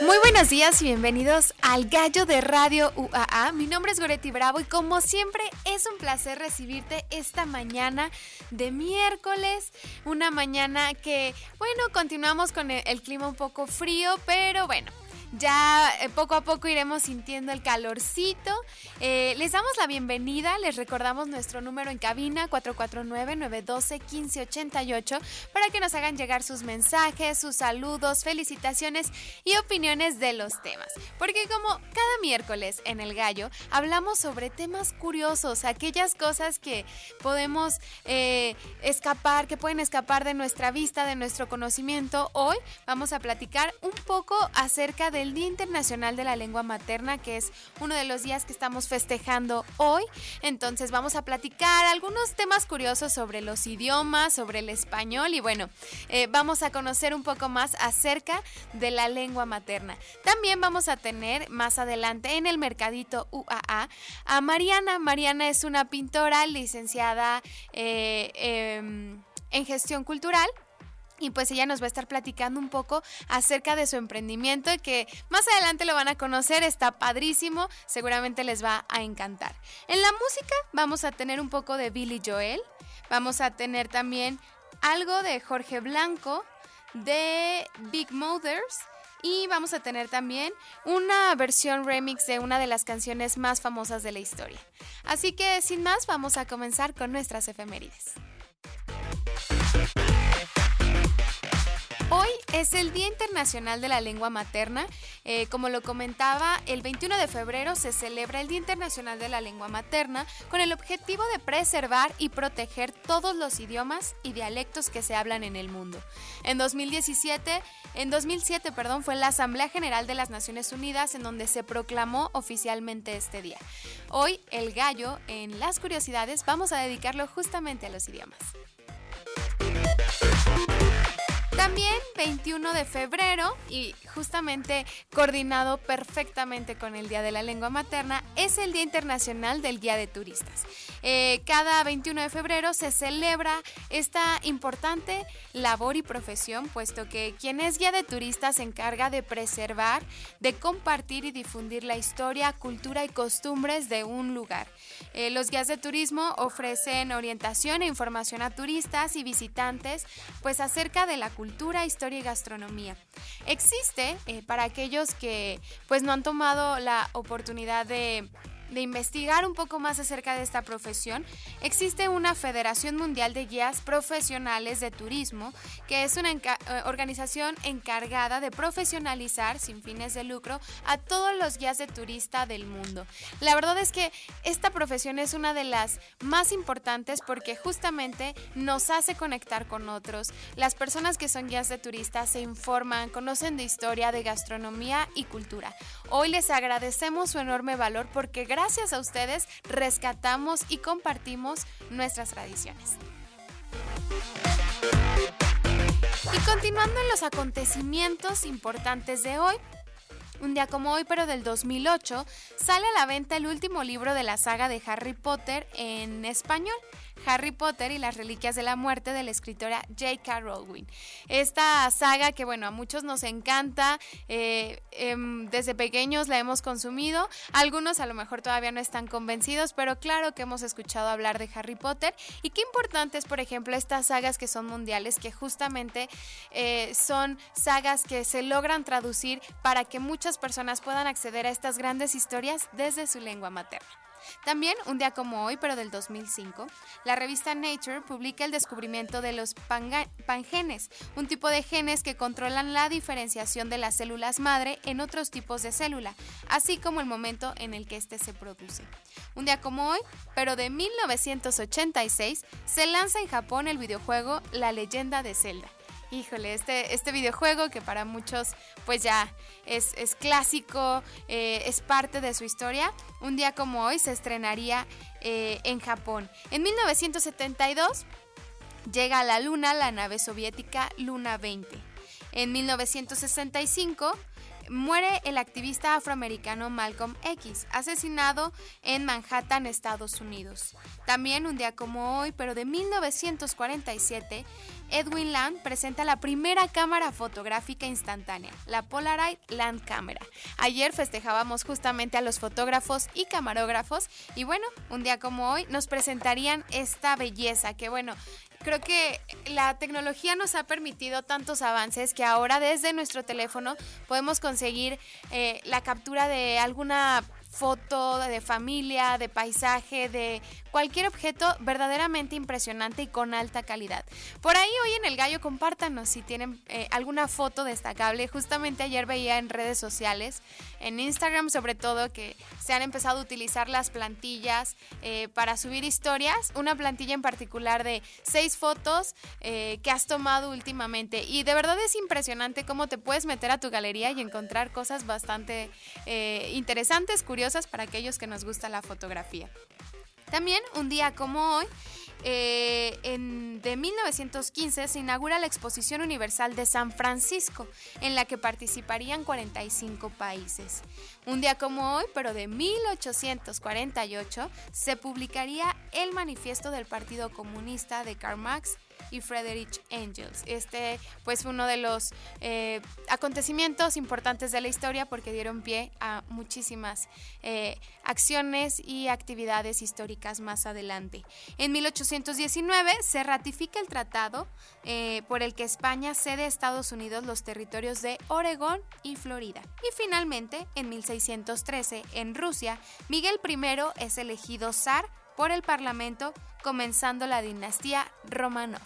Muy buenos días y bienvenidos al Gallo de Radio UAA. Mi nombre es Goretti Bravo y como siempre es un placer recibirte esta mañana de miércoles. Una mañana que, bueno, continuamos con el, el clima un poco frío, pero bueno. Ya eh, poco a poco iremos sintiendo el calorcito. Eh, les damos la bienvenida, les recordamos nuestro número en cabina 449-912-1588 para que nos hagan llegar sus mensajes, sus saludos, felicitaciones y opiniones de los temas. Porque como cada miércoles en El Gallo hablamos sobre temas curiosos, aquellas cosas que podemos eh, escapar, que pueden escapar de nuestra vista, de nuestro conocimiento. Hoy vamos a platicar un poco acerca de el Día Internacional de la Lengua Materna, que es uno de los días que estamos festejando hoy. Entonces vamos a platicar algunos temas curiosos sobre los idiomas, sobre el español y bueno, eh, vamos a conocer un poco más acerca de la lengua materna. También vamos a tener más adelante en el mercadito UAA a Mariana. Mariana es una pintora licenciada eh, em, en gestión cultural y pues ella nos va a estar platicando un poco acerca de su emprendimiento y que más adelante lo van a conocer, está padrísimo, seguramente les va a encantar. En la música vamos a tener un poco de Billy Joel, vamos a tener también algo de Jorge Blanco, de Big Mothers y vamos a tener también una versión remix de una de las canciones más famosas de la historia. Así que sin más vamos a comenzar con nuestras efemérides. Hoy es el Día Internacional de la Lengua Materna. Eh, como lo comentaba, el 21 de febrero se celebra el Día Internacional de la Lengua Materna con el objetivo de preservar y proteger todos los idiomas y dialectos que se hablan en el mundo. En 2017, en 2007, perdón, fue la Asamblea General de las Naciones Unidas en donde se proclamó oficialmente este día. Hoy, el gallo, en las curiosidades, vamos a dedicarlo justamente a los idiomas. También 21 de febrero y justamente coordinado perfectamente con el Día de la Lengua Materna es el Día Internacional del Guía de Turistas. Eh, cada 21 de febrero se celebra esta importante labor y profesión, puesto que quien es guía de turistas se encarga de preservar, de compartir y difundir la historia, cultura y costumbres de un lugar. Eh, los guías de turismo ofrecen orientación e información a turistas y visitantes, pues acerca de la cultura historia y gastronomía. Existe, eh, para aquellos que pues no han tomado la oportunidad de de investigar un poco más acerca de esta profesión, existe una Federación Mundial de Guías Profesionales de Turismo, que es una eh, organización encargada de profesionalizar sin fines de lucro a todos los guías de turista del mundo. La verdad es que esta profesión es una de las más importantes porque justamente nos hace conectar con otros. Las personas que son guías de turistas se informan, conocen de historia, de gastronomía y cultura. Hoy les agradecemos su enorme valor porque gracias a ustedes rescatamos y compartimos nuestras tradiciones. Y continuando en los acontecimientos importantes de hoy, un día como hoy, pero del 2008, sale a la venta el último libro de la saga de Harry Potter en español. Harry Potter y las Reliquias de la Muerte de la escritora J.K. Rowling. Esta saga que, bueno, a muchos nos encanta, eh, em, desde pequeños la hemos consumido, algunos a lo mejor todavía no están convencidos, pero claro que hemos escuchado hablar de Harry Potter y qué importante es, por ejemplo, estas sagas que son mundiales, que justamente eh, son sagas que se logran traducir para que muchas personas puedan acceder a estas grandes historias desde su lengua materna. También, un día como hoy, pero del 2005, la revista Nature publica el descubrimiento de los pangenes, un tipo de genes que controlan la diferenciación de las células madre en otros tipos de célula, así como el momento en el que éste se produce. Un día como hoy, pero de 1986, se lanza en Japón el videojuego La leyenda de Zelda. Híjole, este, este videojuego que para muchos pues ya es, clásico, eh, es parte de su historia, un día como hoy se estrenaría eh, en Japón. En 1972 llega a la Luna la nave soviética Luna 20. En 1965 muere el activista afroamericano Malcolm X, asesinado en Manhattan, Estados Unidos. También un día como hoy, pero de 1947, Edwin Land presenta la primera cámara fotográfica instantánea, la Polaroid Land Camera. Ayer festejábamos justamente a los fotógrafos y camarógrafos y bueno, un día como hoy nos presentarían esta belleza que bueno, creo que la tecnología nos ha permitido tantos avances que ahora desde nuestro teléfono podemos conseguir eh, la captura de alguna foto de familia, de paisaje, de cualquier objeto verdaderamente impresionante y con alta calidad. Por ahí hoy en el gallo compártanos si tienen eh, alguna foto destacable. Justamente ayer veía en redes sociales, en Instagram sobre todo, que se han empezado a utilizar las plantillas eh, para subir historias. Una plantilla en particular de seis fotos eh, que has tomado últimamente. Y de verdad es impresionante cómo te puedes meter a tu galería y encontrar cosas bastante interesantes, curiosas para aquellos que nos gusta la fotografía. También un día como hoy, eh, en, de 1915 se inaugura la Exposición Universal de San Francisco, en la que participarían 45 países. Un día como hoy, pero de 1848, se publicaría el manifiesto del Partido Comunista de Karl Marx y Frederick Engels. Este pues fue uno de los eh, acontecimientos importantes de la historia porque dieron pie a muchísimas eh, acciones y actividades históricas más adelante. En 1819 se ratifica el tratado eh, por el que España cede a Estados Unidos los territorios de Oregón y Florida. Y finalmente, en 1613, en Rusia, Miguel I es elegido zar por el Parlamento, comenzando la dinastía Romanov.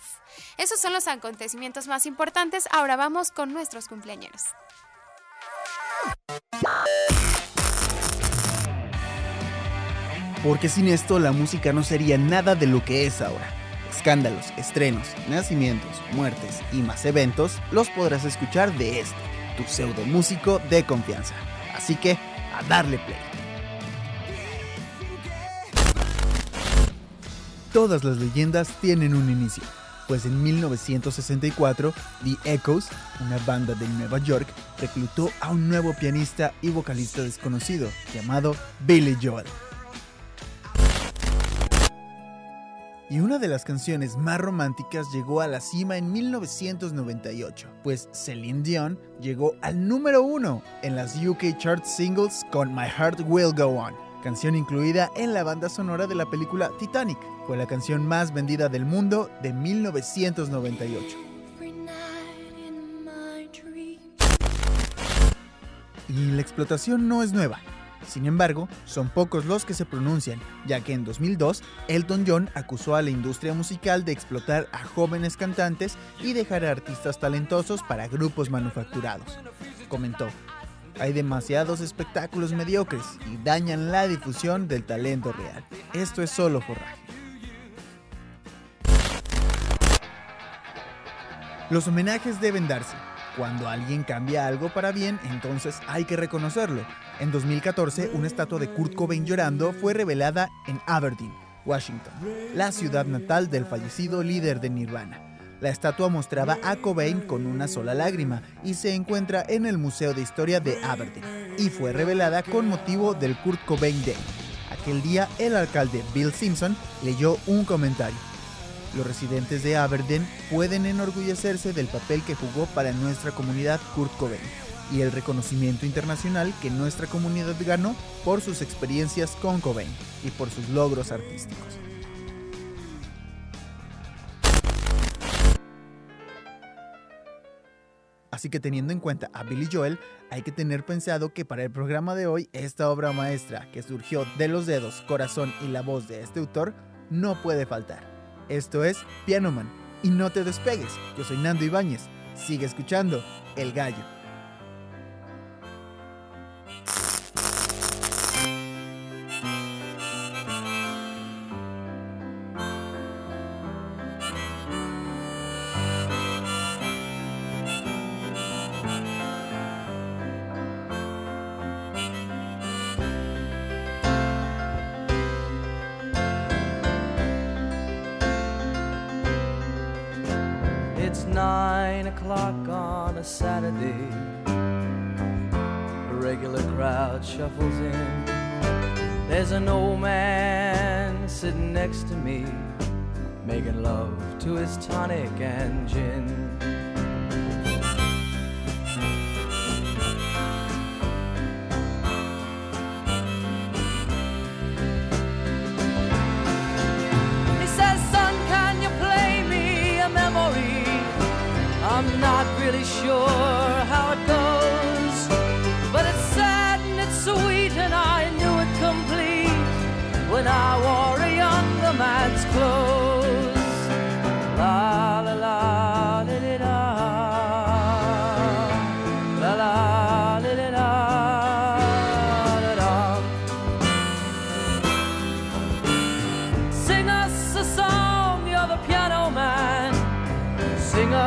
Esos son los acontecimientos más importantes. Ahora vamos con nuestros cumpleaños. Porque sin esto la música no sería nada de lo que es ahora. Escándalos, estrenos, nacimientos, muertes y más eventos los podrás escuchar de este, tu pseudo músico de confianza. Así que, a darle play. Todas las leyendas tienen un inicio, pues en 1964 The Echoes, una banda de Nueva York, reclutó a un nuevo pianista y vocalista desconocido llamado Billy Joel. Y una de las canciones más románticas llegó a la cima en 1998, pues Celine Dion llegó al número uno en las UK Chart Singles con My Heart Will Go On, canción incluida en la banda sonora de la película Titanic. Fue la canción más vendida del mundo de 1998. Y la explotación no es nueva. Sin embargo, son pocos los que se pronuncian, ya que en 2002 Elton John acusó a la industria musical de explotar a jóvenes cantantes y dejar a artistas talentosos para grupos manufacturados. Comentó, hay demasiados espectáculos mediocres y dañan la difusión del talento real. Esto es solo forraje. Los homenajes deben darse. Cuando alguien cambia algo para bien, entonces hay que reconocerlo. En 2014, una estatua de Kurt Cobain llorando fue revelada en Aberdeen, Washington, la ciudad natal del fallecido líder de Nirvana. La estatua mostraba a Cobain con una sola lágrima y se encuentra en el Museo de Historia de Aberdeen y fue revelada con motivo del Kurt Cobain Day. Aquel día el alcalde Bill Simpson leyó un comentario los residentes de Aberdeen pueden enorgullecerse del papel que jugó para nuestra comunidad Kurt Cobain y el reconocimiento internacional que nuestra comunidad ganó por sus experiencias con Cobain y por sus logros artísticos. Así que teniendo en cuenta a Billy Joel, hay que tener pensado que para el programa de hoy, esta obra maestra que surgió de los dedos, corazón y la voz de este autor, no puede faltar. Esto es Piano Man. Y no te despegues. Yo soy Nando Ibáñez. Sigue escuchando El Gallo.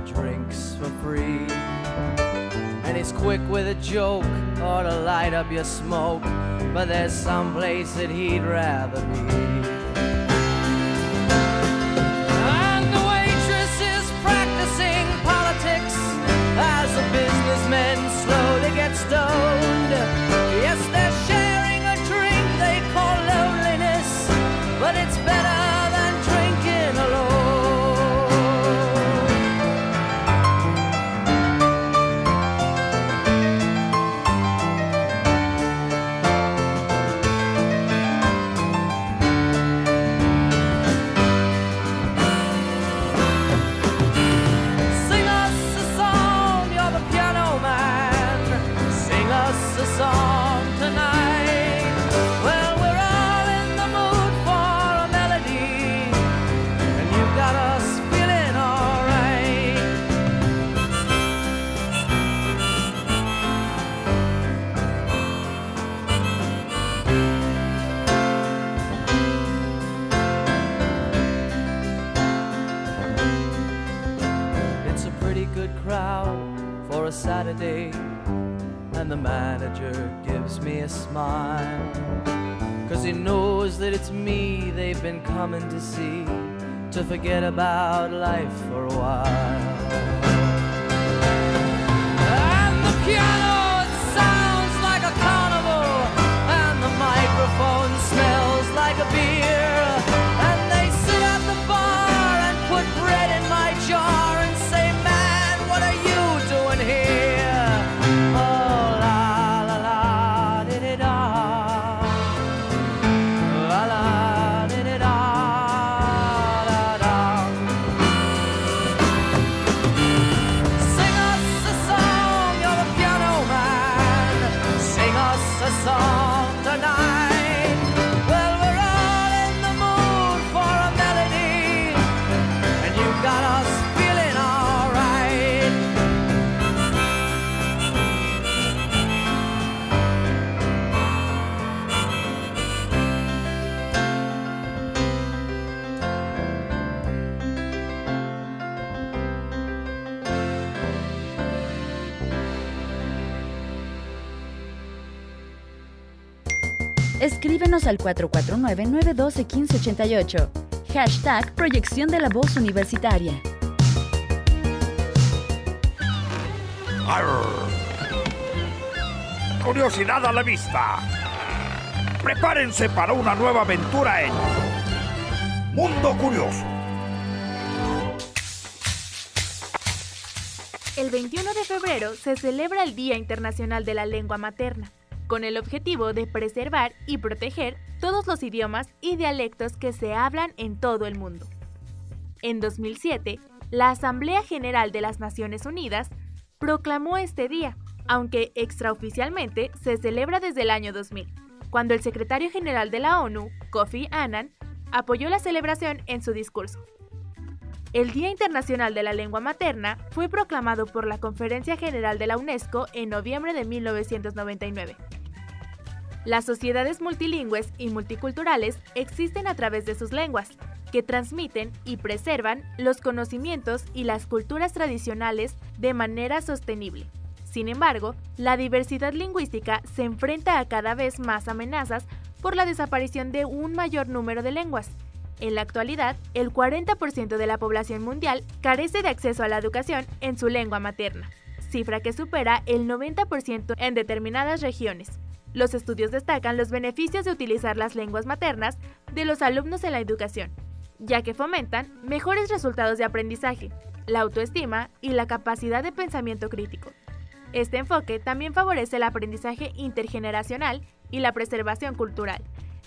Drinks for free. And he's quick with a joke or to light up your smoke. But there's some place that he'd rather be. A Saturday, and the manager gives me a smile. Cause he knows that it's me they've been coming to see to forget about life for a while. Al 449-912-1588. Hashtag Proyección de la Voz Universitaria. Arr. Curiosidad a la vista. Prepárense para una nueva aventura en Mundo Curioso. El 21 de febrero se celebra el Día Internacional de la Lengua Materna, con el objetivo de preservar y proteger todos los idiomas y dialectos que se hablan en todo el mundo. En 2007, la Asamblea General de las Naciones Unidas proclamó este día, aunque extraoficialmente se celebra desde el año 2000, cuando el secretario general de la ONU, Kofi Annan, apoyó la celebración en su discurso. El Día Internacional de la Lengua Materna fue proclamado por la Conferencia General de la UNESCO en noviembre de 1999. Las sociedades multilingües y multiculturales existen a través de sus lenguas, que transmiten y preservan los conocimientos y las culturas tradicionales de manera sostenible. Sin embargo, la diversidad lingüística se enfrenta a cada vez más amenazas por la desaparición de un mayor número de lenguas. En la actualidad, el 40% de la población mundial carece de acceso a la educación en su lengua materna, cifra que supera el 90% en determinadas regiones. Los estudios destacan los beneficios de utilizar las lenguas maternas de los alumnos en la educación, ya que fomentan mejores resultados de aprendizaje, la autoestima y la capacidad de pensamiento crítico. Este enfoque también favorece el aprendizaje intergeneracional y la preservación cultural.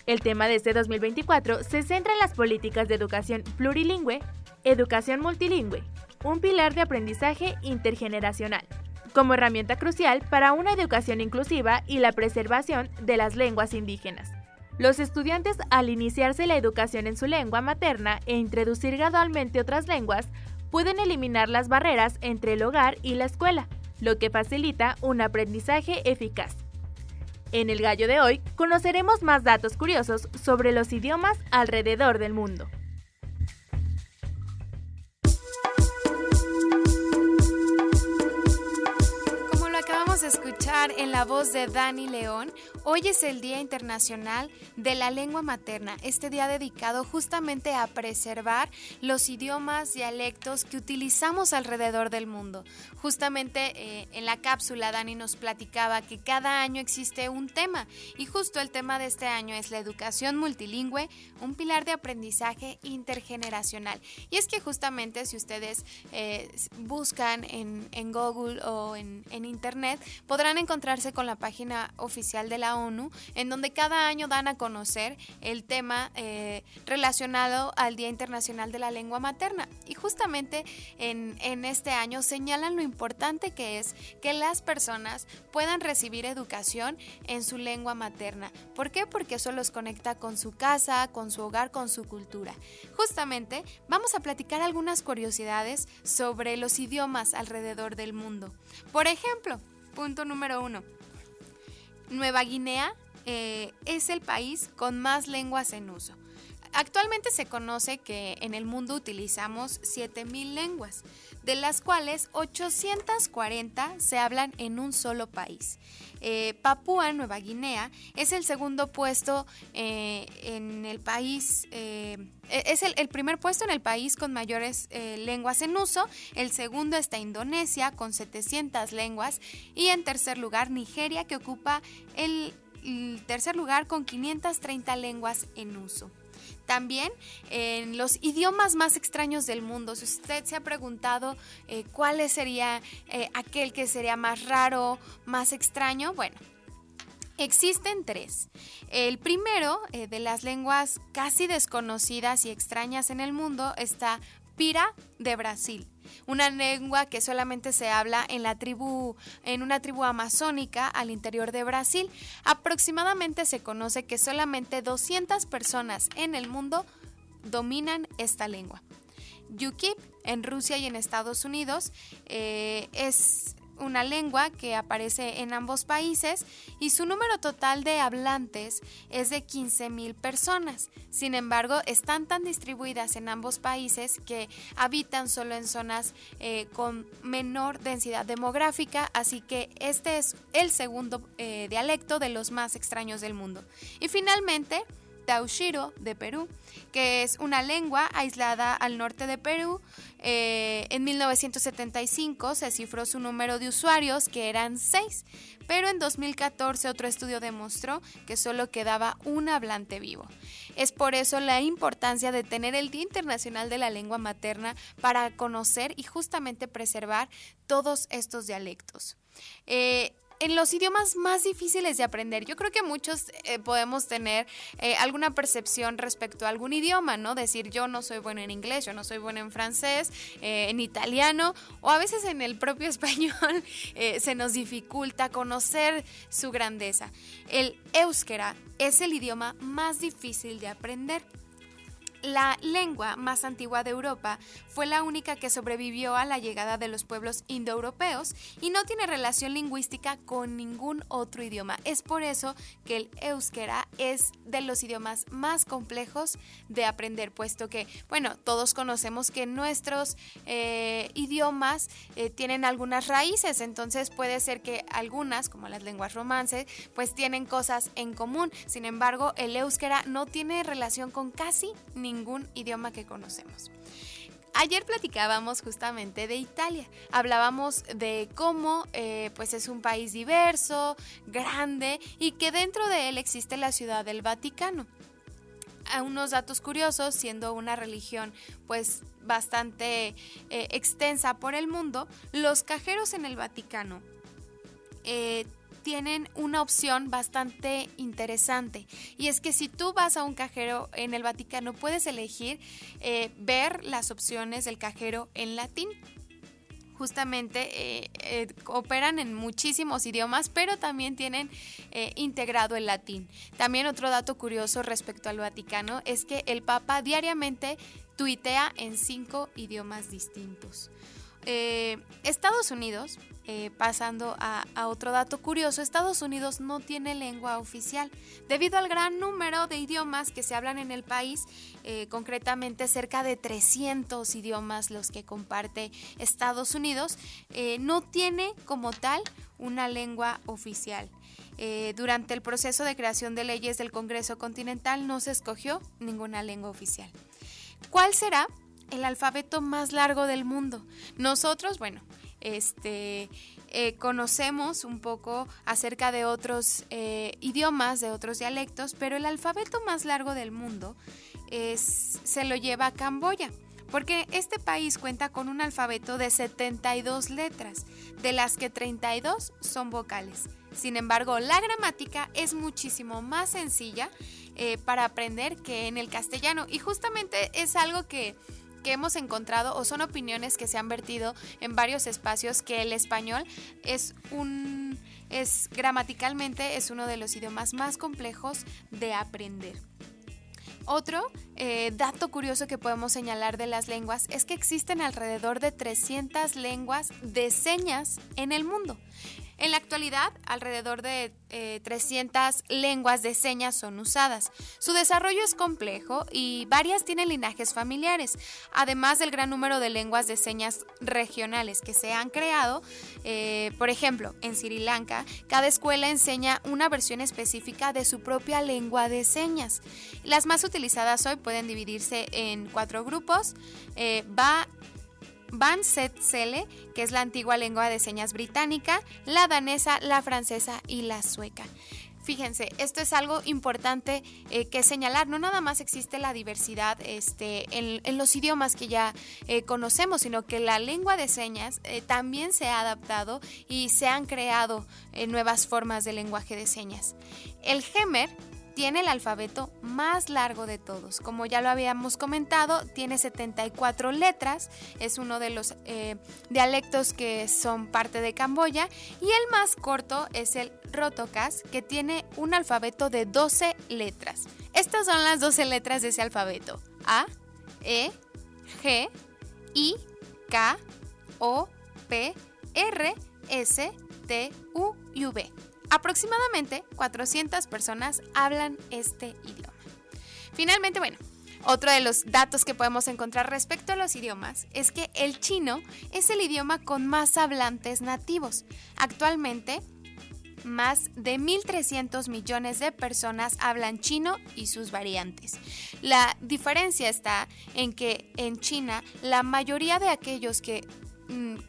El tema de este 2024 se centra en las políticas de educación plurilingüe, educación multilingüe, un pilar de aprendizaje intergeneracional, como herramienta crucial para una educación inclusiva y la preservación de las lenguas indígenas. Los estudiantes, al iniciarse la educación en su lengua materna e introducir gradualmente otras lenguas, pueden eliminar las barreras entre el hogar y la escuela, lo que facilita un aprendizaje eficaz. En el gallo de hoy conoceremos más datos curiosos sobre los idiomas alrededor del mundo. Escuchar en la voz de Dani León. Hoy es el Día Internacional de la Lengua Materna, este día dedicado justamente a preservar los idiomas, dialectos que utilizamos alrededor del mundo. Justamente eh, en la cápsula Dani nos platicaba que cada año existe un tema y justo el tema de este año es la educación multilingüe, un pilar de aprendizaje intergeneracional. Y es que justamente si ustedes eh, buscan en, Google o en, en Internet, podrán encontrarse con la página oficial de la ONU, en donde cada año dan a conocer el tema eh, relacionado al Día Internacional de la Lengua Materna. Y justamente en, en este año señalan lo importante que es que las personas puedan recibir educación en su lengua materna. ¿Por qué? Porque eso los conecta con su casa, con su hogar, con su cultura. Justamente vamos a platicar algunas curiosidades sobre los idiomas alrededor del mundo. Por ejemplo, Punto número uno. Nueva Guinea eh, es el país con más lenguas en uso. Actualmente se conoce que en el mundo utilizamos 7.000 lenguas, de las cuales 840 se hablan en un solo país. Eh, Papúa Nueva Guinea es el segundo puesto eh, en el país, eh, e-, es el, primer puesto en el país con mayores lenguas en uso, el segundo está Indonesia con 700 lenguas y en tercer lugar Nigeria que ocupa el tercer lugar con 530 lenguas en uso también en los idiomas más extraños del mundo. Si usted se ha preguntado eh, cuál sería eh, aquel que sería más raro, más extraño, bueno, Existen tres. El primero, eh, de las lenguas casi desconocidas y extrañas en el mundo, está Pira de Brasil una lengua que solamente se habla en la tribu en una tribu amazónica al interior de Brasil. Aproximadamente se conoce que solamente 200 personas en el mundo dominan esta lengua. Yukip en Rusia y en Estados Unidos eh, es una lengua que aparece en ambos países y su número total de hablantes es de 15.000 personas. Sin embargo, están tan distribuidas en ambos países que habitan solo en zonas eh, con menor densidad demográfica, así que este es el segundo eh, dialecto de los más extraños del mundo. Y finalmente, De Perú, que es una lengua aislada al norte de Perú. Eh, en 1975 se cifró su número de usuarios, que eran seis, pero en 2014 otro estudio demostró que solo quedaba un hablante vivo. Es por eso la importancia de tener el Día Internacional de la Lengua Materna para conocer y justamente preservar todos estos dialectos. Eh, en los idiomas más difíciles de aprender. Yo creo que muchos eh, podemos tener eh, alguna percepción respecto a algún idioma, ¿no? Decir yo no soy bueno en inglés, yo no soy bueno en francés, eh, en italiano o a veces en el propio español se nos dificulta conocer su grandeza. El euskera es el idioma más difícil de aprender. La lengua más antigua de Europa fue la única que sobrevivió a la llegada de los pueblos indoeuropeos y no tiene relación lingüística con ningún otro idioma. Es por eso que el euskera es de los idiomas más complejos de aprender, puesto que, bueno, todos conocemos que nuestros eh, idiomas eh, tienen algunas raíces, entonces puede ser que algunas, como las lenguas romances, pues tienen cosas en común. Sin embargo, el euskera no tiene relación con casi ningún ningún idioma que conocemos. Ayer platicábamos justamente de Italia. Hablábamos de cómo eh, pues es un país diverso, grande y que dentro de él existe la ciudad del Vaticano. A unos datos curiosos, siendo una religión pues bastante eh, extensa por el mundo, los cajeros en el Vaticano eh, tienen una opción bastante interesante. Y es que si tú vas a un cajero en el Vaticano, puedes elegir eh, ver las opciones del cajero en latín justamente eh, eh, operan en muchísimos idiomas, pero también tienen integrado el latín. También otro dato curioso respecto al Vaticano es que el Papa diariamente tuitea en cinco idiomas distintos. Estados Unidos eh, pasando a, otro dato curioso, Estados Unidos no tiene lengua oficial. Debido al gran número de idiomas que se hablan en el país, eh, concretamente cerca de 300 idiomas los que comparte Estados Unidos, eh, no tiene como tal una lengua oficial. durante el proceso de creación de leyes del Congreso Continental no se escogió ninguna lengua oficial. ¿Cuál será el alfabeto más largo del mundo? Nosotros, bueno, este, eh, conocemos un poco acerca de otros eh, idiomas, de otros dialectos, pero el alfabeto más largo del mundo es, se lo lleva a Camboya. Porque este país cuenta con un alfabeto de 72 letras, de las que 32 son vocales. Sin embargo, la gramática es muchísimo más sencilla eh, para aprender que en el castellano. Y justamente es algo que que hemos encontrado o son opiniones que se han vertido en varios espacios que el español es un es gramaticalmente es uno de los idiomas más complejos de aprender. Otro eh, dato curioso que podemos señalar de las lenguas es que existen alrededor de 300 lenguas de señas en el mundo. En la actualidad, alrededor de 300 eh, lenguas de señas son usadas. Su desarrollo es complejo y varias tienen linajes familiares, además del gran número de lenguas de señas regionales que se han creado. Eh, por ejemplo, en Sri Lanka, cada escuela enseña una versión específica de su propia lengua de señas. Las más utilizadas hoy pueden dividirse en cuatro grupos. Eh, Van Set Sele, que es la antigua lengua de señas británica, la danesa, la francesa y la sueca. Fíjense, esto es algo importante eh, que señalar. No nada más existe la diversidad este, en, los idiomas que ya eh, conocemos, sino que la lengua de señas eh, también se ha adaptado y se han creado nuevas formas de lenguaje de señas. El Gemer tiene el alfabeto más largo de todos. Como ya lo habíamos comentado, tiene 74 letras, es uno de los eh, dialectos que son parte de Camboya y el más corto es el Rotokas, que tiene un alfabeto de 12 letras. Estas son las 12 letras de ese alfabeto. A, E, G, I, K, O, P, R, S, T, U y V. Aproximadamente 400 personas hablan este idioma. Finalmente, bueno, otro de los datos que podemos encontrar respecto a los idiomas es que el chino es el idioma con más hablantes nativos. Actualmente, más de 1.300 millones de personas hablan chino y sus variantes. La diferencia está en que en China la mayoría de aquellos que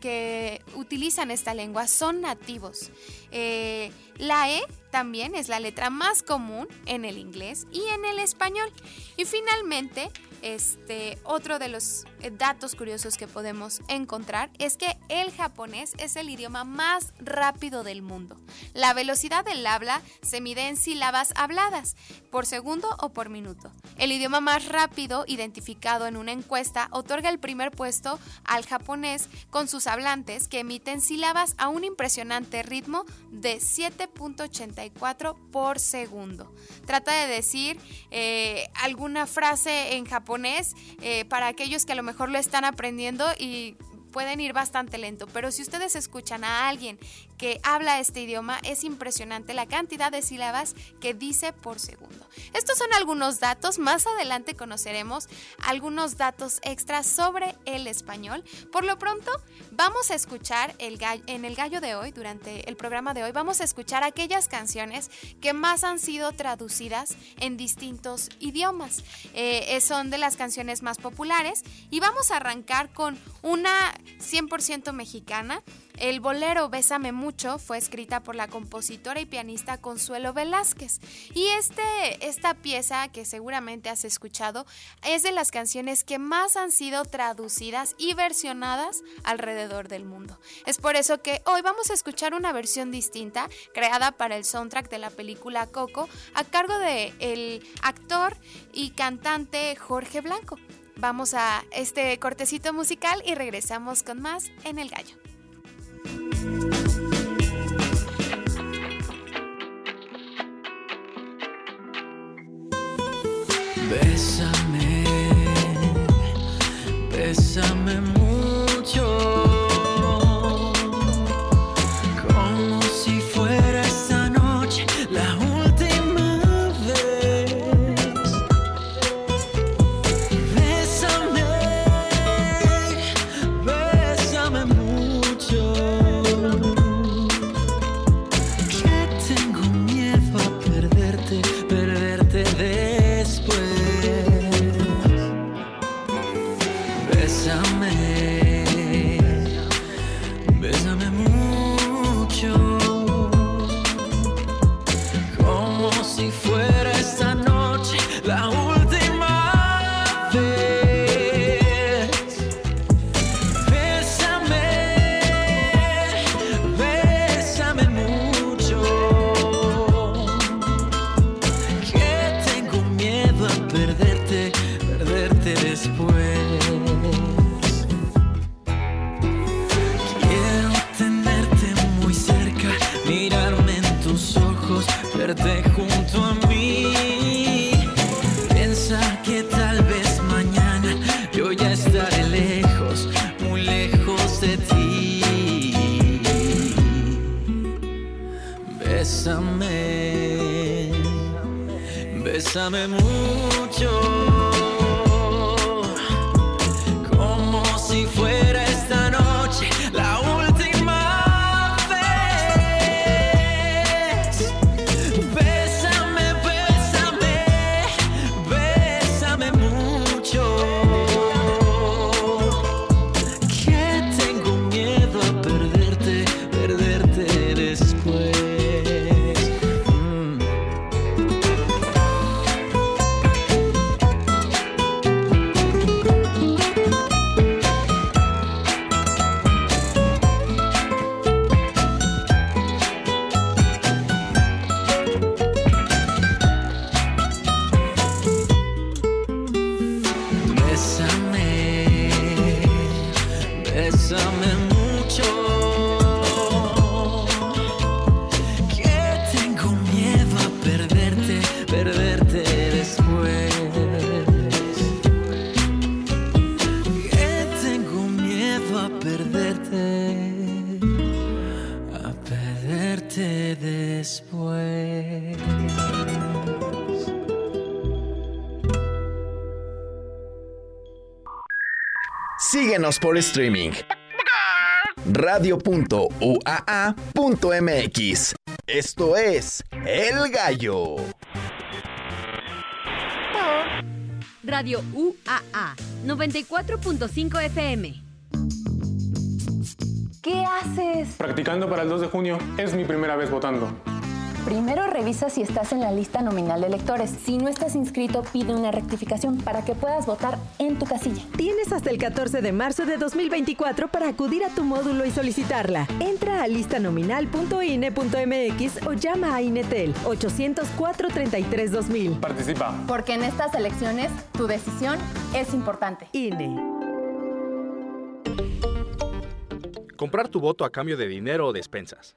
que utilizan esta lengua son nativos. Eh, la E también es la letra más común en el inglés y en el español. Y finalmente, este, otro de los datos curiosos que podemos encontrar es que el japonés es el idioma más rápido del mundo. La velocidad del habla se mide en sílabas habladas por segundo o por minuto. El idioma más rápido identificado en una encuesta otorga el primer puesto al japonés con sus hablantes que emiten sílabas a un impresionante ritmo de 7.84 por segundo. Trata de decir eh, alguna frase en japonés eh, para aquellos que a lo mejor lo están aprendiendo y pueden ir bastante lento, pero si ustedes escuchan a alguien que habla este idioma, es impresionante la cantidad de sílabas que dice por segundo. Estos son algunos datos, más adelante conoceremos algunos datos extras sobre el español. Por lo pronto, vamos a escuchar el en el gallo de hoy, durante el programa de hoy, vamos a escuchar aquellas canciones que más han sido traducidas en distintos idiomas. Eh, son de las canciones más populares y vamos a arrancar con una 100% mexicana. El bolero Bésame mucho fue escrita por la compositora y pianista Consuelo Velázquez. Y este, esta pieza que seguramente has escuchado es de las canciones que más han sido traducidas y versionadas alrededor del mundo. Es por eso que hoy vamos a escuchar una versión distinta creada para el soundtrack de la película Coco a cargo de el actor y cantante Jorge Blanco. Vamos a este cortecito musical y regresamos con más en El Gallo. Bésame, mucho. Síguenos por streaming. Radio.uaa.mx. Esto es El Gallo. Radio UAA 94.5 FM. ¿Qué haces? Practicando para el 2 de junio. Es mi primera vez votando. Primero revisa si estás en la lista nominal de electores. Si no estás inscrito, pide una rectificación para que puedas votar en tu casilla. Tienes hasta el 14 de marzo de 2024 para acudir a tu módulo y solicitarla. Entra a listanominal.ine.mx o llama a Inetel 804 33 2000. Participa. Porque en estas elecciones tu decisión es importante. INE. Comprar tu voto a cambio de dinero o despensas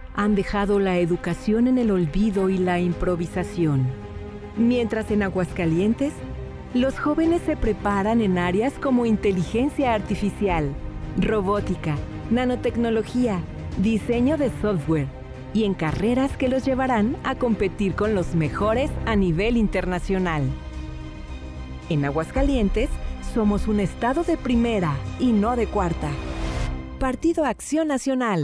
han dejado la educación en el olvido y la improvisación. Mientras en Aguascalientes, los jóvenes se preparan en áreas como inteligencia artificial, robótica, nanotecnología, diseño de software y en carreras que los llevarán a competir con los mejores a nivel internacional. En Aguascalientes somos un estado de primera y no de cuarta. Partido Acción Nacional.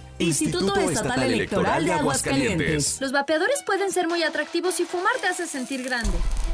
Instituto, Estatal, Electoral de Aguascalientes. Los vapeadores pueden ser muy atractivos y fumar te hace sentir grande.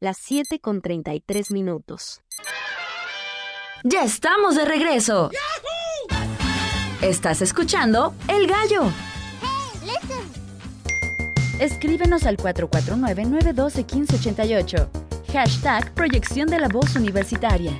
las 7 con 33 minutos. Ya estamos de regreso. Estás escuchando El Gallo. Escríbenos al 449-912-1588. Hashtag Proyección de la Voz Universitaria.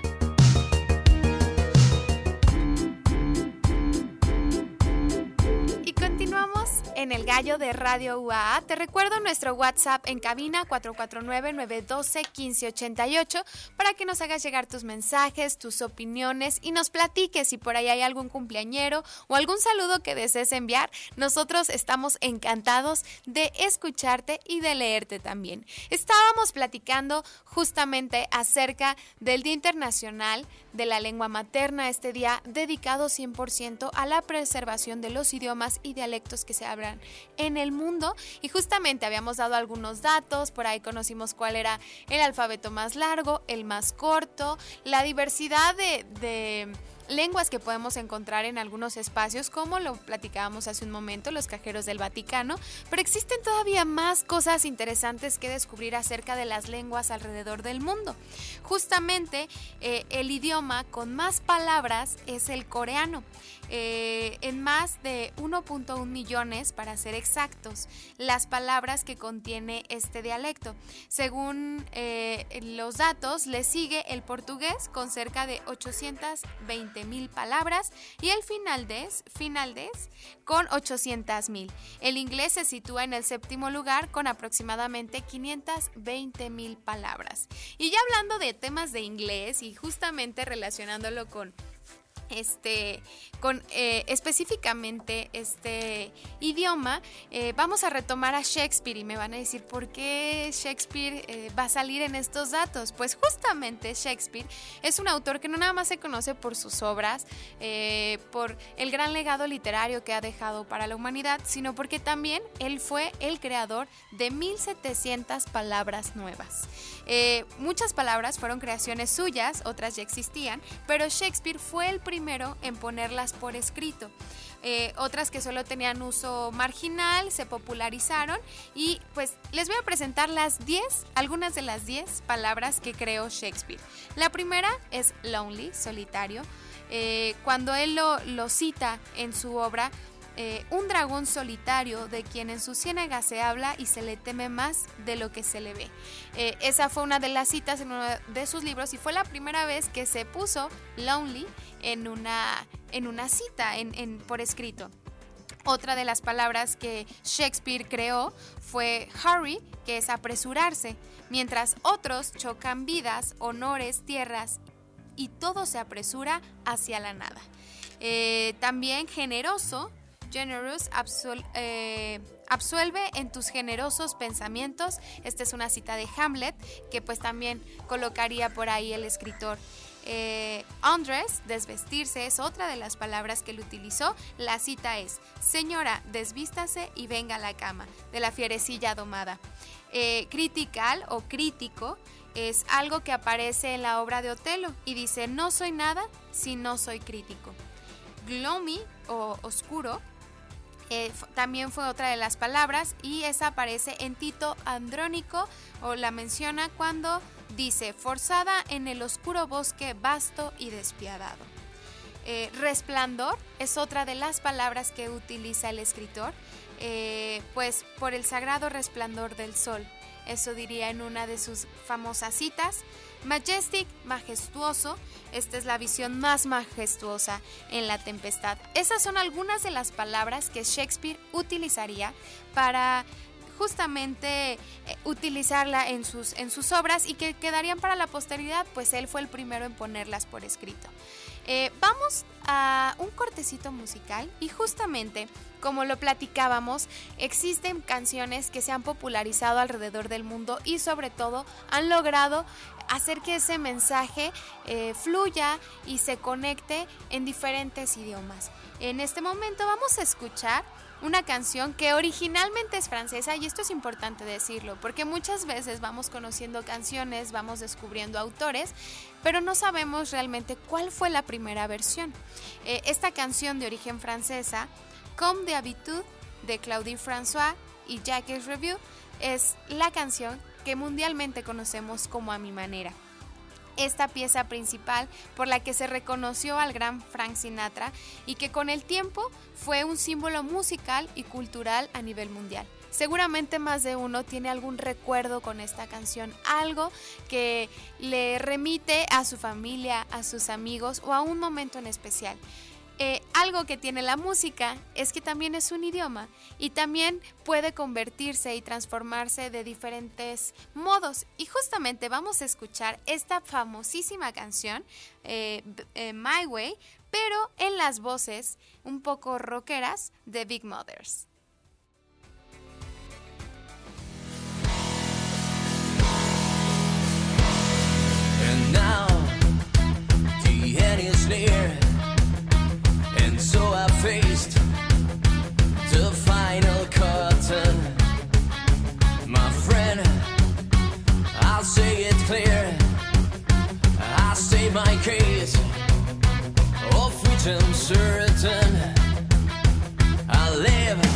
En el gallo de Radio UAA. Te recuerdo nuestro WhatsApp en cabina 449-912-1588 para que nos hagas llegar tus mensajes, tus opiniones y nos platiques si por ahí hay algún cumpleañero o algún saludo que desees enviar. Nosotros estamos encantados de escucharte y de leerte también. Estábamos platicando justamente acerca del Día Internacional de la Lengua Materna, este día dedicado 100% a la preservación de los idiomas y dialectos que se hablan en el mundo. Y justamente habíamos dado algunos datos, por ahí conocimos cuál era el alfabeto más largo, el más corto, la diversidad de... de lenguas que podemos encontrar en algunos espacios, como lo platicábamos hace un momento, los cajeros del Vaticano, pero existen todavía más cosas interesantes que descubrir acerca de las lenguas alrededor del mundo. Justamente eh, el idioma con más palabras es el coreano. Eh, en más de 1.1 millones, para ser exactos, las palabras que contiene este dialecto. Según eh, los datos, le sigue el portugués con cerca de 820 mil palabras y el finlandés, finlandés con 800 mil. El inglés se sitúa en el séptimo lugar con aproximadamente 520 mil palabras. Y ya hablando de temas de inglés y justamente relacionándolo con este, con eh, específicamente este idioma, eh, vamos a retomar a Shakespeare y me van a decir por qué Shakespeare eh, va a salir en estos datos. Pues justamente Shakespeare es un autor que no nada más se conoce por sus obras, por el gran legado literario que ha dejado para la humanidad, sino porque también él fue el creador de 1700 palabras nuevas. Muchas palabras fueron creaciones suyas, otras ya existían, pero Shakespeare fue el primero en ponerlas por escrito. Eh, otras que solo tenían uso marginal se popularizaron y pues les voy a presentar las 10, algunas de las 10 palabras que creó Shakespeare. La primera es lonely, solitario. Eh, cuando él lo cita en su obra, eh, un dragón solitario de quien en su ciénaga se habla y se le teme más de lo que se le ve. Eh, esa fue una de las citas en uno de sus libros y fue la primera vez que se puso Lonely en una, en una cita en, por escrito. Otra de las palabras que Shakespeare creó fue hurry, que es apresurarse, mientras otros chocan vidas, honores, tierras y todo se apresura hacia la nada. Eh, también generoso, generous, eh, absuelve en tus generosos pensamientos. Esta es una cita de Hamlet que pues también colocaría por ahí el escritor. Eh, undress, desvestirse, es otra de las palabras que él utilizó. La cita es, señora, desvístase y venga a la cama, de la fierecilla domada. Eh, critical o crítico es algo que aparece en la obra de Otelo y dice, no soy nada si no soy crítico. Gloomy o oscuro eh, también fue otra de las palabras y esa aparece en Tito Andrónico o la menciona cuando dice forzada en el oscuro bosque vasto y despiadado. Eh, resplandor es otra de las palabras que utiliza el escritor, eh, pues por el sagrado resplandor del sol. Eso diría en una de sus famosas citas. Majestic, majestuoso. Esta es la visión más majestuosa en la tempestad. Esas son algunas de las palabras que Shakespeare utilizaría para justamente eh, utilizarla en sus, en sus obras y que quedarían para la posteridad, pues él fue el primero en ponerlas por escrito. Eh, vamos a un cortecito musical y justamente como lo platicábamos, existen canciones que se han popularizado alrededor del mundo y sobre todo han logrado hacer que ese mensaje eh, fluya y se conecte en diferentes idiomas. En este momento vamos a escuchar una canción que originalmente es francesa y esto es importante decirlo porque muchas veces vamos conociendo canciones, vamos descubriendo autores, pero no sabemos realmente cuál fue la primera versión. Eh, esta canción de origen francesa, Comme de Habitude, de Claudie François y Jacques Review, es la canción que mundialmente conocemos como A mi manera esta pieza principal por la que se reconoció al gran Frank Sinatra y que con el tiempo fue un símbolo musical y cultural a nivel mundial. Seguramente más de uno tiene algún recuerdo con esta canción, algo que le remite a su familia, a sus amigos o a un momento en especial. Eh, algo que tiene la música es que también es un idioma y también puede convertirse y transformarse de diferentes modos. Y justamente vamos a escuchar esta famosísima canción, eh, eh, My Way, pero en las voces un poco rockeras de Big Mothers. So I faced the final curtain. My friend, I'll say it clear. I my case, of which I'm certain. I live,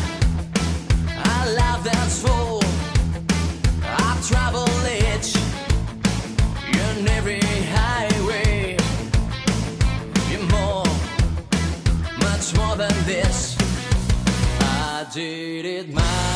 more than this. I did it my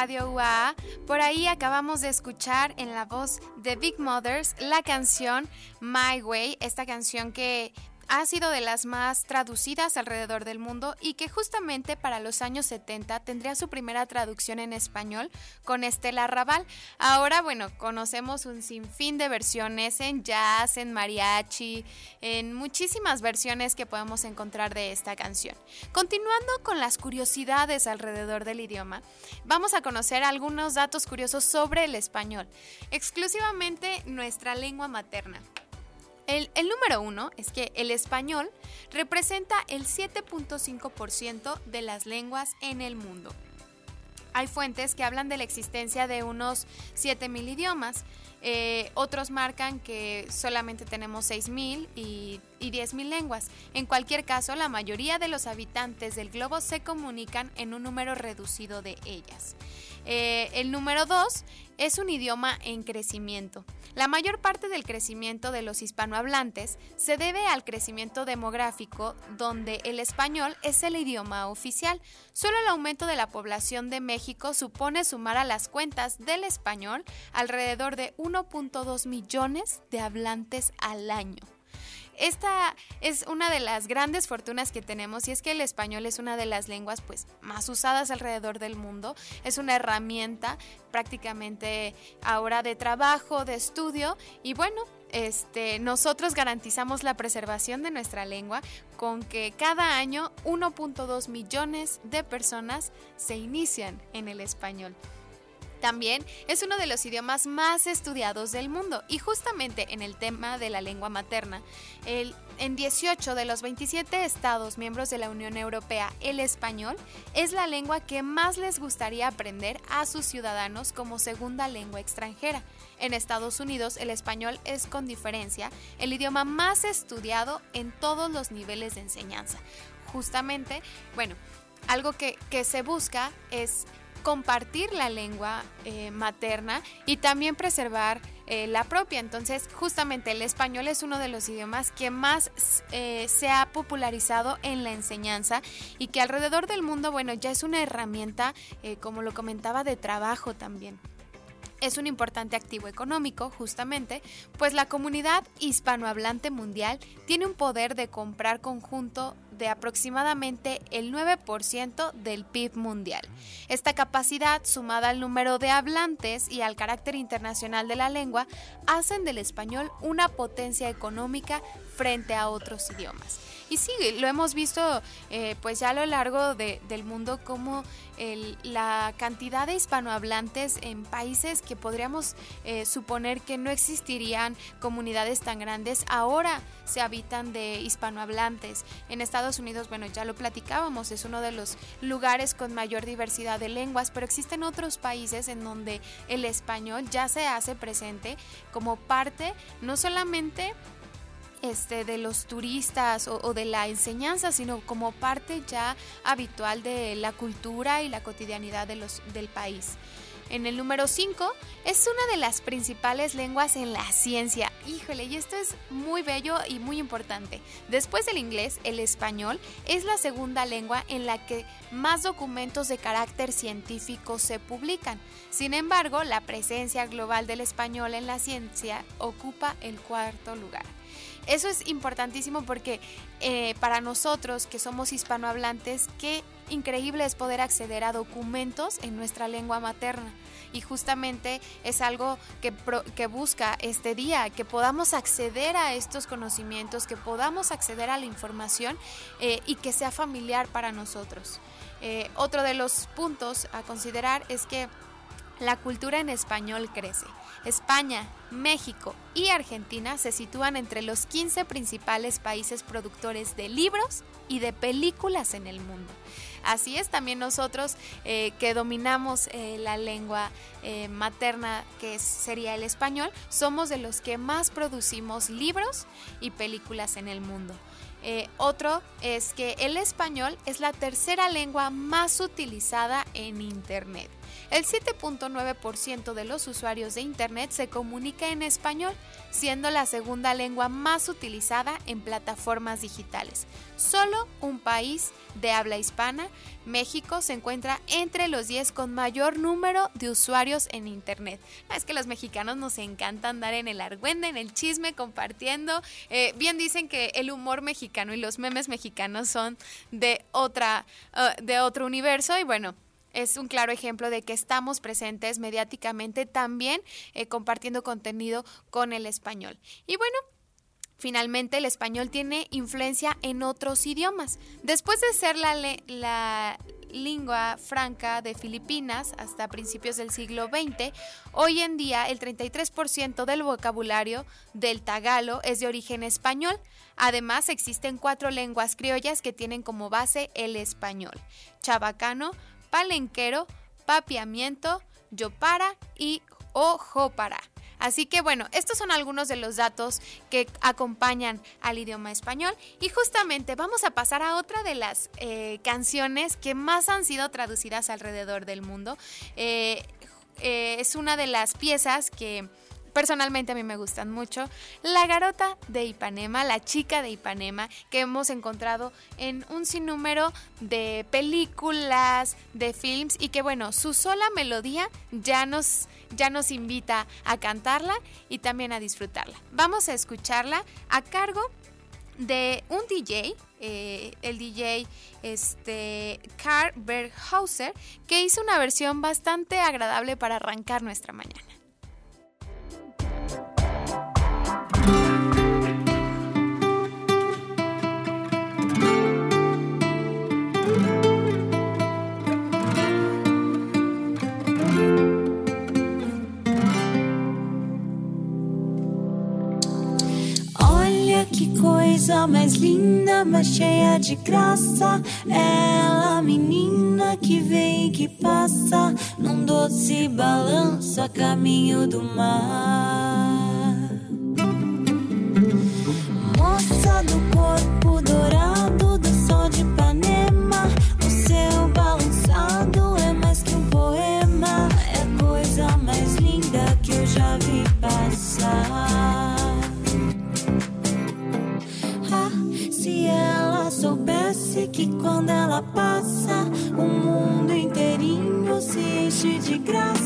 Radio. Por ahí acabamos de escuchar en la voz de Big Mothers la canción My Way, esta canción que ha sido de las más traducidas alrededor del mundo y que justamente para los años 70 tendría su primera traducción en español con Estela Raval. Ahora, bueno, conocemos un sinfín de versiones en jazz, en mariachi, en muchísimas versiones que podemos encontrar de esta canción. Continuando con las curiosidades alrededor del idioma, vamos a conocer algunos datos curiosos sobre el español, exclusivamente nuestra lengua materna. El, número uno es que el español representa el 7.5% de las lenguas en el mundo. Hay fuentes que hablan de la existencia de unos 7.000 idiomas. Eh, otros marcan que solamente tenemos 6.000 y, y 10.000 lenguas. En cualquier caso, la mayoría de los habitantes del globo se comunican en un número reducido de ellas. Eh, el número 2 es un idioma en crecimiento. La mayor parte del crecimiento de los hispanohablantes se debe al crecimiento demográfico, donde el español es el idioma oficial. Solo el aumento de la población de México supone sumar a las cuentas del español alrededor de 1.2 millones de hablantes al año esta es una de las grandes fortunas que tenemos y es que el español es una de las lenguas pues más usadas alrededor del mundo. Es una herramienta prácticamente ahora de trabajo, de estudio y bueno, este, nosotros garantizamos la preservación de nuestra lengua con que cada año 1.2 millones de personas se inician en el español. También es uno de los idiomas más estudiados del mundo y justamente en el tema de la lengua materna, el, en 18 de los 27 estados miembros de la Unión Europea, el español es la lengua que más les gustaría aprender a sus ciudadanos como segunda lengua extranjera. En Estados Unidos, el español es con diferencia el idioma más estudiado en todos los niveles de enseñanza. Justamente, bueno, algo que, que se busca es compartir la lengua eh, materna y también preservar eh, la propia. Entonces, justamente el español es uno de los idiomas que más eh, se ha popularizado en la enseñanza y que alrededor del mundo, bueno, ya es una herramienta, como lo comentaba, de trabajo también es un importante activo económico, justamente, pues la comunidad hispanohablante mundial tiene un poder de comprar conjunto de aproximadamente el 9% del PIB mundial. Esta capacidad, sumada al número de hablantes y al carácter internacional de la lengua, hacen del español una potencia económica frente a otros idiomas. Y sí, lo hemos visto eh, pues ya a lo largo del mundo como la cantidad de hispanohablantes en países que podríamos eh, suponer que no existirían comunidades tan grandes, ahora se habitan de hispanohablantes. En Estados Unidos, bueno, ya lo platicábamos, es uno de los lugares con mayor diversidad de lenguas, pero existen otros países en donde el español ya se hace presente como parte no solamente este, de los turistas o, de la enseñanza, sino como parte ya habitual de la cultura y la cotidianidad de los, del país. En el número 5 es una de las principales lenguas en la ciencia. Híjole, y esto es muy bello y muy importante. Después del inglés, el español es la segunda lengua en la que más documentos de carácter científico se publican. Sin embargo, la presencia global del español en la ciencia ocupa el cuarto lugar. Eso es importantísimo porque eh, para nosotros que somos hispanohablantes, qué increíble es poder acceder a documentos en nuestra lengua materna. Y justamente es algo que, busca este día, que podamos acceder a estos conocimientos, que podamos acceder a la información eh, y que sea familiar para nosotros. Eh, otro de los puntos a considerar es que la cultura en español crece. España, México y Argentina se sitúan entre los 15 principales países productores de libros y de películas en el mundo. Así es, también nosotros eh, que dominamos eh, la lengua eh, materna que sería el español, somos de los que más producimos libros y películas en el mundo. Otro es que el español es la tercera lengua más utilizada en Internet. El 7.9% de los usuarios de Internet se comunica en español, siendo la segunda lengua más utilizada en plataformas digitales. Solo un país de habla hispana, México, se encuentra entre los 10 con mayor número de usuarios en Internet. Es que los mexicanos nos encanta andar en el argüende, en el chisme, compartiendo. Eh, bien dicen que el humor mexicano y los memes mexicanos son de, otra, ah, de otro universo y bueno es un claro ejemplo de que estamos presentes mediáticamente también eh, compartiendo contenido con el español. Y bueno, Finalmente, el español tiene influencia en otros idiomas. Después de ser la, la lengua franca de Filipinas hasta principios del siglo XX, hoy en día el 33% del vocabulario del tagalo es de origen español. Además, existen cuatro lenguas criollas que tienen como base el español. Chabacano, palenquero, papiamiento, yopara y ojopara. Así que bueno, estos son algunos de los datos que acompañan al idioma español y justamente vamos a pasar a otra de las eh, canciones que más han sido traducidas alrededor del mundo. Eh, eh, es una de las piezas que personalmente a mí me gustan mucho. La garota de Ipanema, la chica de Ipanema, que hemos encontrado en un sinnúmero de películas, de films y que bueno, su sola melodía ya nos, ya nos invita a cantarla y también a disfrutarla. Vamos a escucharla a cargo de un DJ, eh, el DJ este, Carl Berghauser, que hizo una versión bastante agradable para arrancar nuestra mañana. Mais linda, mais cheia de graça. Ela, menina que vem e que passa num doce balanço a caminho do mar. gracias.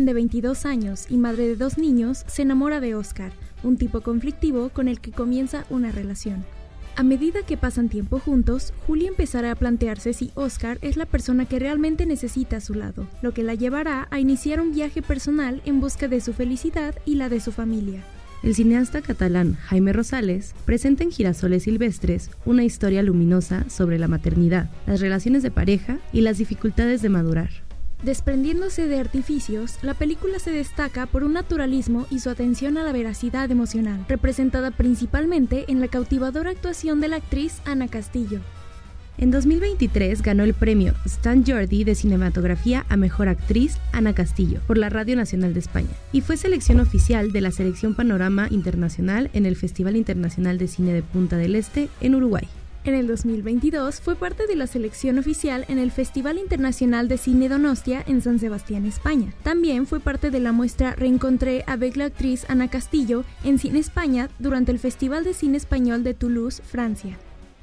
De 22 años y madre de dos niños, se enamora de Oscar, un tipo conflictivo con el que comienza una relación. A medida que pasan tiempo juntos, Julia empezará a plantearse si Oscar es la persona que realmente necesita a su lado, lo que la llevará a iniciar un viaje personal en busca de su felicidad y la de su familia. El cineasta catalán Jaime Rosales presenta en Girasoles Silvestres una historia luminosa sobre la maternidad, las relaciones de pareja y las dificultades de madurar. Desprendiéndose de artificios, la película se destaca por un naturalismo y su atención a la veracidad emocional, representada principalmente en la cautivadora actuación de la actriz Ana Castillo. En 2023 ganó el premio Stan Jordi de Cinematografía a Mejor Actriz Ana Castillo por la Radio Nacional de España y fue selección oficial de la Selección Panorama Internacional en el Festival Internacional de Cine de Punta del Este en Uruguay. En el 2022 fue parte de la selección oficial en el Festival Internacional de Cine Donostia en San Sebastián, España. También fue parte de la muestra Reencontré avec la actriz Ana Castillo en Cine España durante el Festival de Cine Español de Toulouse, Francia.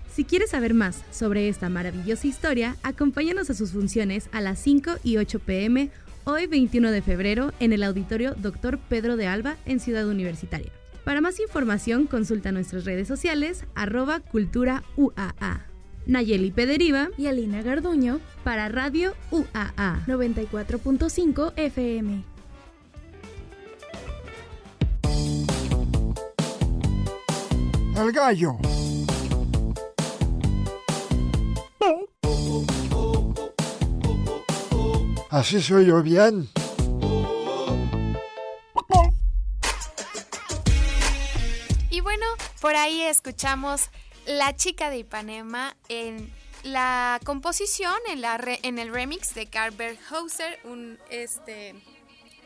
Si quieres saber más sobre esta maravillosa historia, acompáñanos a sus funciones a las 5 y 8 pm hoy 21 de febrero en el auditorio Dr. Pedro de Alba en Ciudad Universitaria. Para más información, consulta nuestras redes sociales, arroba cultura UAA. Nayeli Pederiva y Alina Garduño para Radio UAA 94.5 FM. El gallo. Así soy yo bien. Por ahí escuchamos La chica de Ipanema en la composición, en, la en el remix de Carver Hauser, un este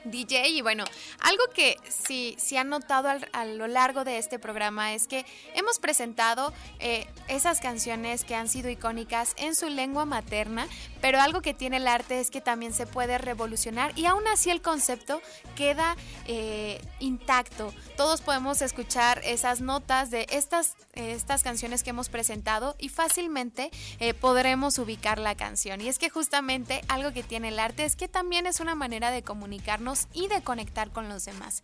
DJ. Y bueno, algo que sí, sí han notado al- a lo largo de este programa es que hemos presentado eh, esas canciones que han sido icónicas en su lengua materna, pero algo que tiene el arte es que también se puede revolucionar y aún así el concepto queda eh, intacto. Todos podemos escuchar esas notas de estas, eh, estas canciones que hemos presentado y fácilmente eh, podremos ubicar la canción. Y es que justamente algo que tiene el arte es que también es una manera de comunicarnos y de conectar con los demás.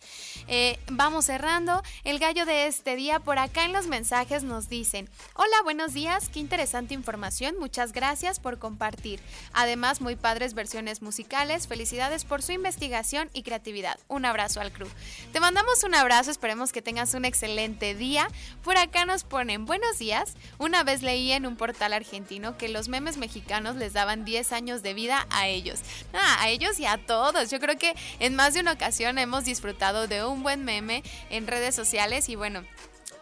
Vamos cerrando. El gallo de este día por acá en los mensajes nos dicen, hola, buenos días, qué interesante información, muchas gracias por compartir. Además, muy padres versiones musicales, felicidades por su investigación y creatividad. Un abrazo al crew. Te mandamos un abrazo, esperemos que tengas un excelente día. Por acá nos ponen buenos días. Una vez leí en un portal argentino que los memes mexicanos les daban 10 años de vida a ellos. Ah, a ellos y a todos. Yo creo que en más de una ocasión hemos disfrutado de un buen meme en redes sociales y bueno,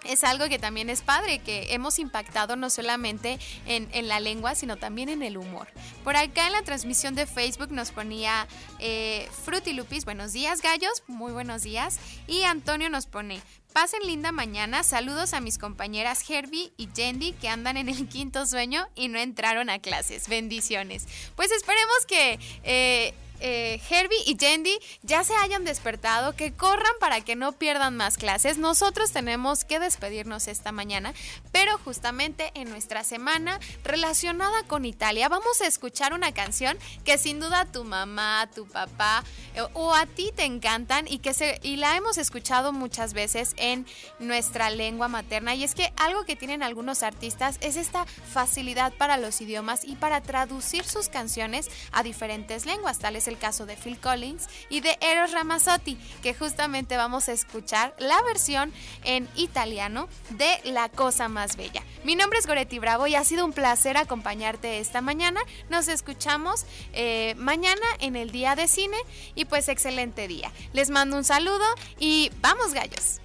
es algo que también es padre, que hemos impactado no solamente en, en la lengua, sino también en el humor. Por acá en la transmisión de Facebook nos ponía eh, Fruity Lupis, buenos días gallos, muy buenos días. Y Antonio nos pone, pasen linda mañana, saludos a mis compañeras Herbie y Yendi que andan en el quinto sueño y no entraron a clases. Bendiciones. Pues esperemos que... eh, eh, Herbie y Yendi ya se hayan despertado, que corran para que no pierdan más clases. Nosotros tenemos que despedirnos esta mañana, pero justamente en nuestra semana relacionada con Italia vamos a escuchar una canción que sin duda tu mamá, tu papá eh, o a ti te encantan y que se y la hemos escuchado muchas veces en nuestra lengua materna y es que algo que tienen algunos artistas es esta facilidad para los idiomas y para traducir sus canciones a diferentes lenguas, tal el caso de Phil Collins y de Eros Ramazzotti, que justamente vamos a escuchar la versión en italiano de La cosa más bella. Mi nombre es Goretti Bravo y ha sido un placer acompañarte esta mañana. Nos escuchamos eh, mañana en el día de cine y pues excelente día. Les mando un saludo y vamos gallos.